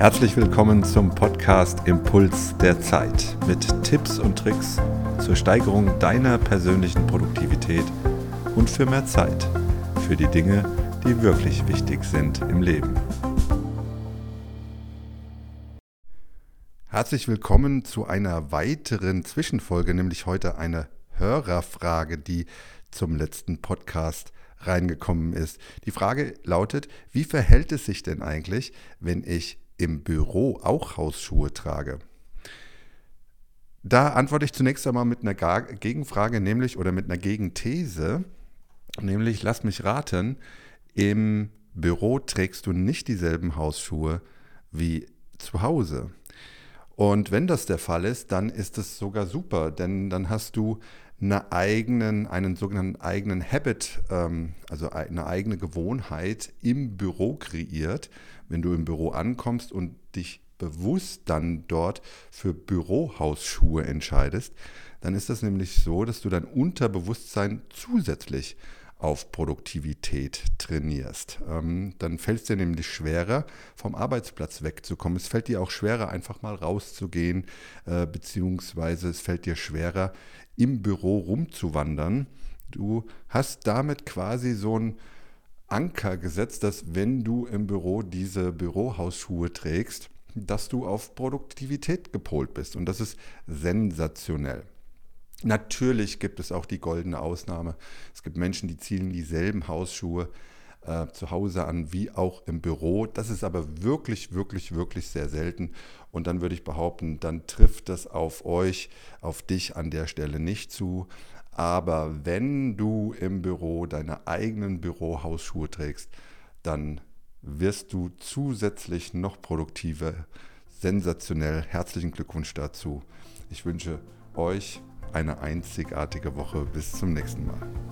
Herzlich willkommen zum Podcast Impuls der Zeit mit Tipps und Tricks zur Steigerung deiner persönlichen Produktivität und für mehr Zeit für die Dinge, die wirklich wichtig sind im Leben. Herzlich willkommen zu einer weiteren Zwischenfolge, nämlich heute eine Hörerfrage, die zum letzten Podcast reingekommen ist. Die Frage lautet, wie verhält es sich denn eigentlich, wenn ich im Büro auch Hausschuhe trage? Da antworte ich zunächst einmal mit einer Gegenfrage, nämlich oder mit einer Gegenthese, nämlich lass mich raten, im Büro trägst du nicht dieselben Hausschuhe wie zu Hause. Und wenn das der Fall ist, dann ist es sogar super, denn dann hast du eine eigenen, einen sogenannten eigenen Habit, ähm, also eine eigene Gewohnheit im Büro kreiert, wenn du im Büro ankommst und dich bewusst dann dort für Bürohausschuhe entscheidest, dann ist das nämlich so, dass du dein Unterbewusstsein zusätzlich auf Produktivität trainierst. Ähm, dann fällt es dir nämlich schwerer, vom Arbeitsplatz wegzukommen. Es fällt dir auch schwerer, einfach mal rauszugehen, äh, beziehungsweise es fällt dir schwerer, im Büro rumzuwandern. Du hast damit quasi so ein Anker gesetzt, dass wenn du im Büro diese Bürohausschuhe trägst, dass du auf Produktivität gepolt bist. Und das ist sensationell. Natürlich gibt es auch die goldene Ausnahme. Es gibt Menschen, die ziehen dieselben Hausschuhe äh, zu Hause an wie auch im Büro. Das ist aber wirklich, wirklich, wirklich sehr selten. Und dann würde ich behaupten, dann trifft das auf euch, auf dich an der Stelle nicht zu. Aber wenn du im Büro deine eigenen Bürohausschuhe trägst, dann wirst du zusätzlich noch produktiver. Sensationell. Herzlichen Glückwunsch dazu. Ich wünsche euch eine einzigartige Woche. Bis zum nächsten Mal.